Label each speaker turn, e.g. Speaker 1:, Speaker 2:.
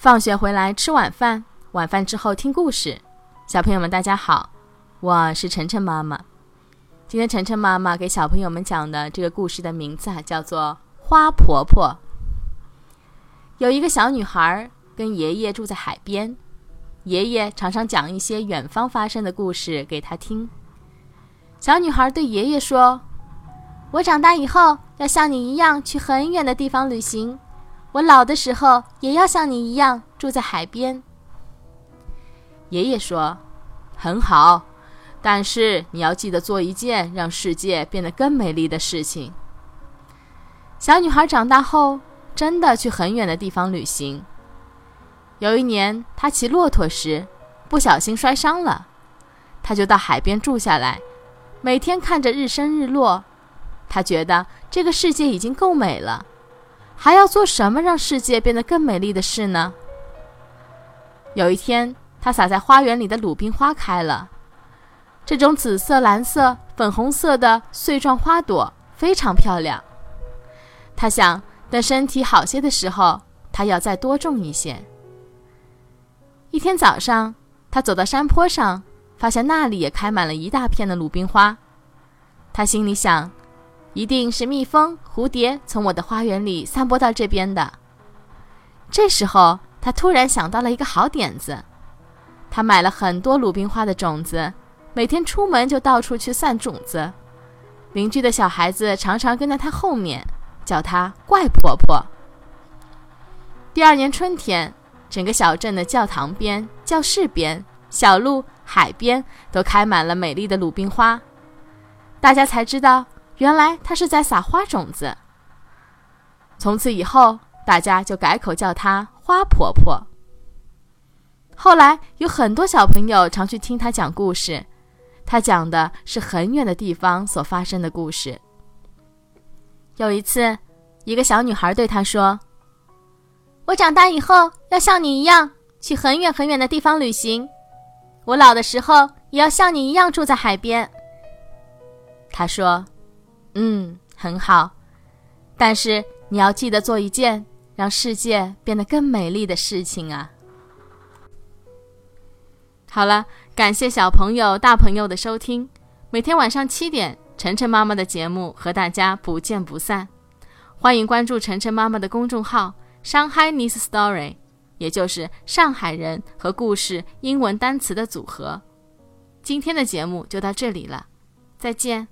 Speaker 1: 放学回来吃晚饭，晚饭之后听故事。小朋友们，大家好，我是晨晨妈妈。今天晨晨妈妈给小朋友们讲的这个故事的名字啊，叫做《花婆婆》。有一个小女孩跟爷爷住在海边，爷爷常常讲一些远方发生的故事给她听。小女孩对爷爷说：“我长大以后要像你一样去很远的地方旅行。”我老的时候也要像你一样住在海边。爷爷说：“很好，但是你要记得做一件让世界变得更美丽的事情。”小女孩长大后真的去很远的地方旅行。有一年，她骑骆驼时不小心摔伤了，她就到海边住下来，每天看着日升日落。她觉得这个世界已经够美了。还要做什么让世界变得更美丽的事呢？有一天，他撒在花园里的鲁冰花开了。这种紫色、蓝色、粉红色的穗状花朵非常漂亮。他想，等身体好些的时候，他要再多种一些。一天早上，他走到山坡上，发现那里也开满了一大片的鲁冰花。他心里想。一定是蜜蜂、蝴蝶从我的花园里散播到这边的。这时候，他突然想到了一个好点子，他买了很多鲁冰花的种子，每天出门就到处去散种子。邻居的小孩子常常跟在他后面，叫他“怪婆婆”。第二年春天，整个小镇的教堂边、教室边、小路、海边都开满了美丽的鲁冰花，大家才知道。原来她是在撒花种子。从此以后，大家就改口叫她花婆婆。后来有很多小朋友常去听她讲故事，她讲的是很远的地方所发生的故事。有一次，一个小女孩对她说：“我长大以后要像你一样去很远很远的地方旅行，我老的时候也要像你一样住在海边。”她说。嗯，很好，但是你要记得做一件让世界变得更美丽的事情啊！好了，感谢小朋友、大朋友的收听。每天晚上七点，晨晨妈妈的节目和大家不见不散。欢迎关注晨晨妈妈的公众号“上海 Nice Story”，也就是上海人和故事英文单词的组合。今天的节目就到这里了，再见。